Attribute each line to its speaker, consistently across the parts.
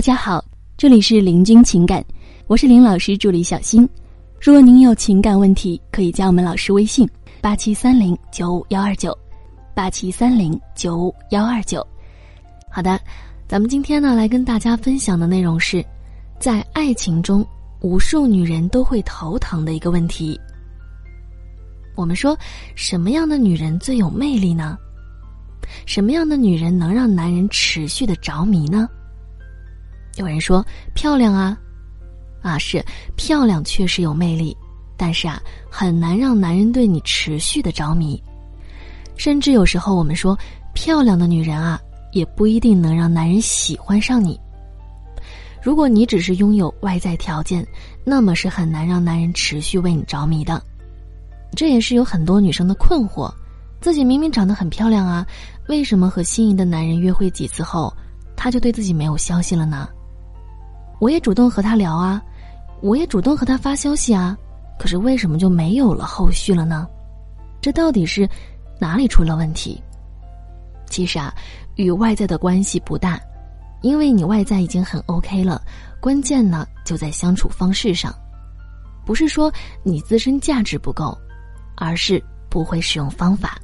Speaker 1: 大家好，这里是林君情感，我是林老师助理小新。如果您有情感问题，可以加我们老师微信：八七三零九五幺二九，八七三零九五幺二九。好的，咱们今天呢来跟大家分享的内容是，在爱情中，无数女人都会头疼的一个问题。我们说，什么样的女人最有魅力呢？什么样的女人能让男人持续的着迷呢？有人说漂亮啊，啊是漂亮，确实有魅力，但是啊很难让男人对你持续的着迷，甚至有时候我们说漂亮的女人啊，也不一定能让男人喜欢上你。如果你只是拥有外在条件，那么是很难让男人持续为你着迷的。这也是有很多女生的困惑：自己明明长得很漂亮啊，为什么和心仪的男人约会几次后，他就对自己没有消息了呢？我也主动和他聊啊，我也主动和他发消息啊，可是为什么就没有了后续了呢？这到底是哪里出了问题？其实啊，与外在的关系不大，因为你外在已经很 OK 了，关键呢就在相处方式上，不是说你自身价值不够，而是不会使用方法。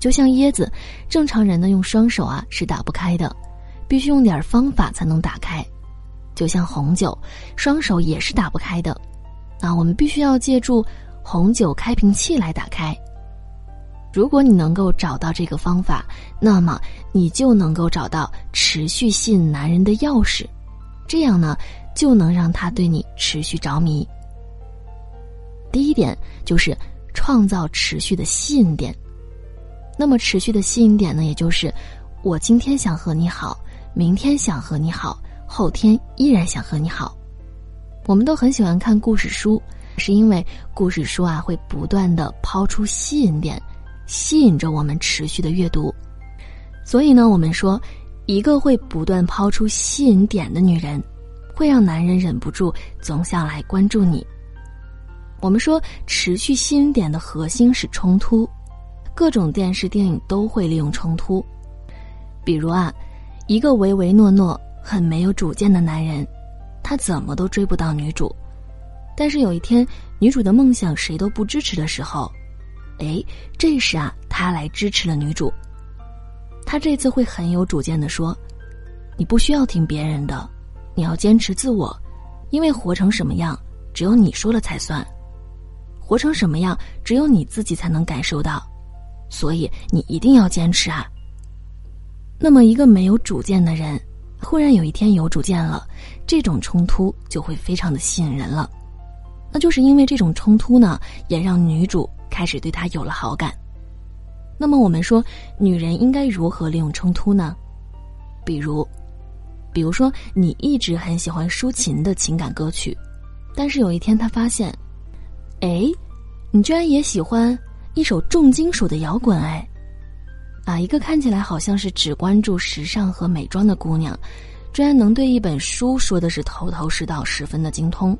Speaker 1: 就像椰子，正常人呢用双手啊是打不开的，必须用点方法才能打开。就像红酒，双手也是打不开的，啊，我们必须要借助红酒开瓶器来打开。如果你能够找到这个方法，那么你就能够找到持续吸引男人的钥匙，这样呢，就能让他对你持续着迷。第一点就是创造持续的吸引点，那么持续的吸引点呢，也就是我今天想和你好，明天想和你好。后天依然想和你好，我们都很喜欢看故事书，是因为故事书啊会不断的抛出吸引点，吸引着我们持续的阅读。所以呢，我们说，一个会不断抛出吸引点的女人，会让男人忍不住总想来关注你。我们说，持续吸引点的核心是冲突，各种电视电影都会利用冲突，比如啊，一个唯唯诺诺。很没有主见的男人，他怎么都追不到女主。但是有一天，女主的梦想谁都不支持的时候，哎，这时啊，他来支持了女主。他这次会很有主见的说：“你不需要听别人的，你要坚持自我，因为活成什么样，只有你说了才算。活成什么样，只有你自己才能感受到，所以你一定要坚持啊。”那么，一个没有主见的人。忽然有一天有主见了，这种冲突就会非常的吸引人了。那就是因为这种冲突呢，也让女主开始对他有了好感。那么我们说，女人应该如何利用冲突呢？比如，比如说你一直很喜欢抒情的情感歌曲，但是有一天他发现，哎，你居然也喜欢一首重金属的摇滚哎。啊，一个看起来好像是只关注时尚和美妆的姑娘，居然能对一本书说的是头头是道，十分的精通；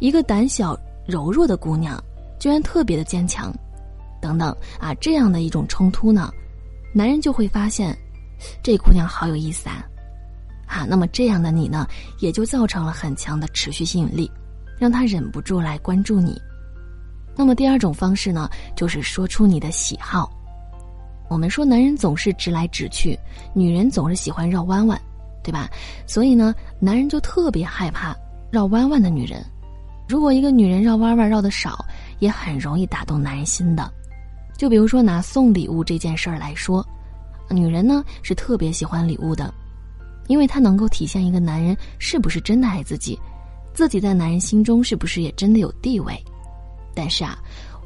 Speaker 1: 一个胆小柔弱的姑娘，居然特别的坚强，等等啊，这样的一种冲突呢，男人就会发现，这姑娘好有意思啊！啊，那么这样的你呢，也就造成了很强的持续吸引力，让他忍不住来关注你。那么第二种方式呢，就是说出你的喜好。我们说，男人总是直来直去，女人总是喜欢绕弯弯，对吧？所以呢，男人就特别害怕绕弯弯的女人。如果一个女人绕弯弯绕的少，也很容易打动男人心的。就比如说拿送礼物这件事儿来说，女人呢是特别喜欢礼物的，因为它能够体现一个男人是不是真的爱自己，自己在男人心中是不是也真的有地位。但是啊，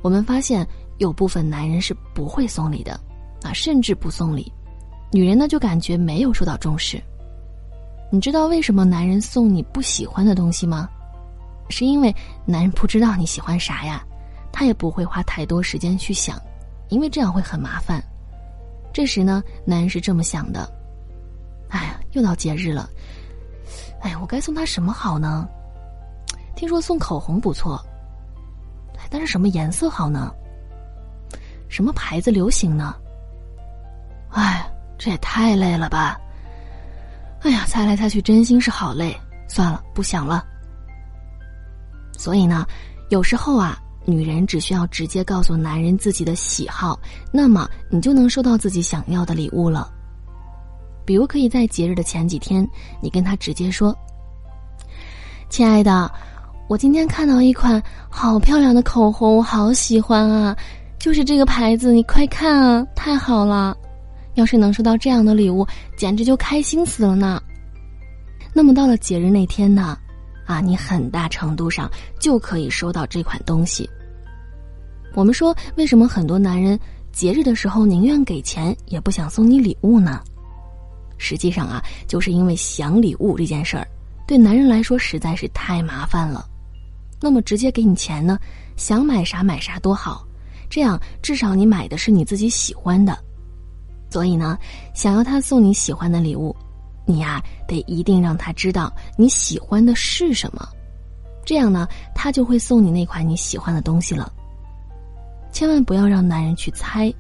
Speaker 1: 我们发现有部分男人是不会送礼的。啊，甚至不送礼，女人呢就感觉没有受到重视。你知道为什么男人送你不喜欢的东西吗？是因为男人不知道你喜欢啥呀，他也不会花太多时间去想，因为这样会很麻烦。这时呢，男人是这么想的：哎呀，又到节日了，哎，我该送他什么好呢？听说送口红不错，但是什么颜色好呢？什么牌子流行呢？这也太累了吧！哎呀，猜来猜去，真心是好累，算了，不想了。所以呢，有时候啊，女人只需要直接告诉男人自己的喜好，那么你就能收到自己想要的礼物了。比如，可以在节日的前几天，你跟他直接说：“亲爱的，我今天看到一款好漂亮的口红，我好喜欢啊，就是这个牌子，你快看啊，太好了！要是能收到这样的礼物，简直就开心死了呢。”那么到了节日那天呢，啊，你很大程度上就可以收到这款东西。我们说，为什么很多男人节日的时候宁愿给钱也不想送你礼物呢？实际上啊，就是因为想礼物这件事儿，对男人来说实在是太麻烦了。那么直接给你钱呢，想买啥买啥多好，这样至少你买的是你自己喜欢的。所以呢，想要他送你喜欢的礼物，你呀得一定让他知道你喜欢的是什么，这样呢，他就会送你那款你喜欢的东西了。千万不要让男人去猜，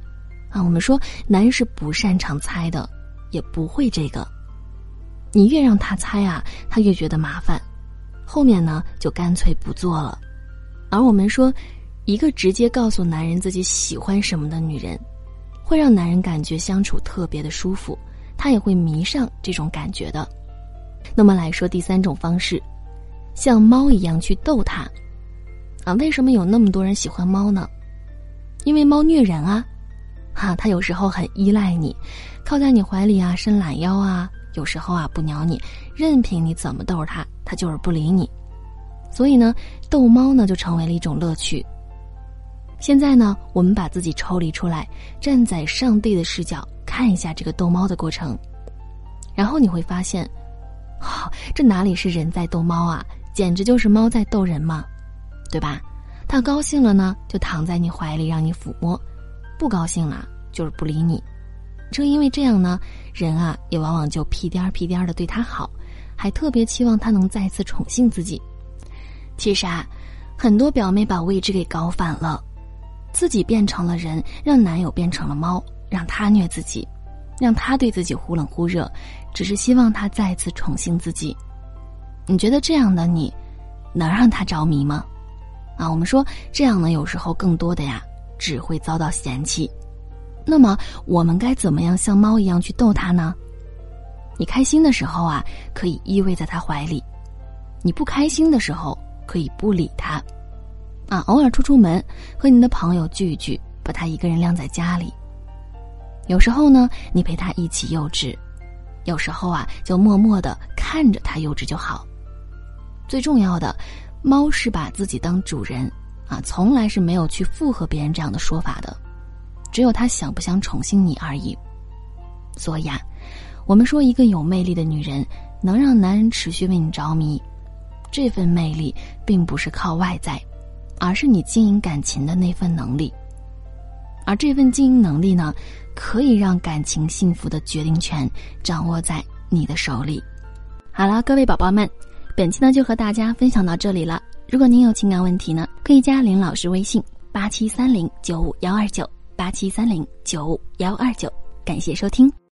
Speaker 1: 啊，我们说男人是不擅长猜的。也不会这个，你越让他猜啊，他越觉得麻烦，后面呢就干脆不做了。而我们说，一个直接告诉男人自己喜欢什么的女人，会让男人感觉相处特别的舒服，他也会迷上这种感觉的。那么来说第三种方式，像猫一样去逗他，啊，为什么有那么多人喜欢猫呢？因为猫虐人啊。哈，它有时候很依赖你，靠在你怀里啊，伸懒腰啊。有时候啊，不鸟你，任凭你怎么逗它，它就是不理你。所以呢，逗猫呢就成为了一种乐趣。现在呢，我们把自己抽离出来，站在上帝的视角看一下这个逗猫的过程，然后你会发现，好，这哪里是人在逗猫啊，简直就是猫在逗人嘛，对吧？他高兴了呢，就躺在你怀里让你抚摸。不高兴了，就是不理你。正因为这样呢，人啊也往往就屁颠儿屁颠儿的对他好，还特别期望他能再次宠幸自己。其实啊，很多表妹把位置给搞反了，自己变成了人，让男友变成了猫，让他虐自己，让他对自己忽冷忽热，只是希望他再次宠幸自己。你觉得这样的你，能让他着迷吗？啊，我们说这样呢，有时候更多的呀。只会遭到嫌弃，那么我们该怎么样像猫一样去逗他呢？你开心的时候啊，可以依偎在他怀里；你不开心的时候，可以不理他。啊，偶尔出出门，和你的朋友聚一聚，把它一个人晾在家里。有时候呢，你陪他一起幼稚；有时候啊，就默默的看着它幼稚就好。最重要的，猫是把自己当主人。啊，从来是没有去附和别人这样的说法的，只有他想不想宠幸你而已。所以啊，我们说一个有魅力的女人能让男人持续为你着迷，这份魅力并不是靠外在，而是你经营感情的那份能力。而这份经营能力呢，可以让感情幸福的决定权掌握在你的手里。好了，各位宝宝们，本期呢就和大家分享到这里了。如果您有情感问题呢，可以加林老师微信八七三零九五幺二九八七三零九五幺二九，感谢收听。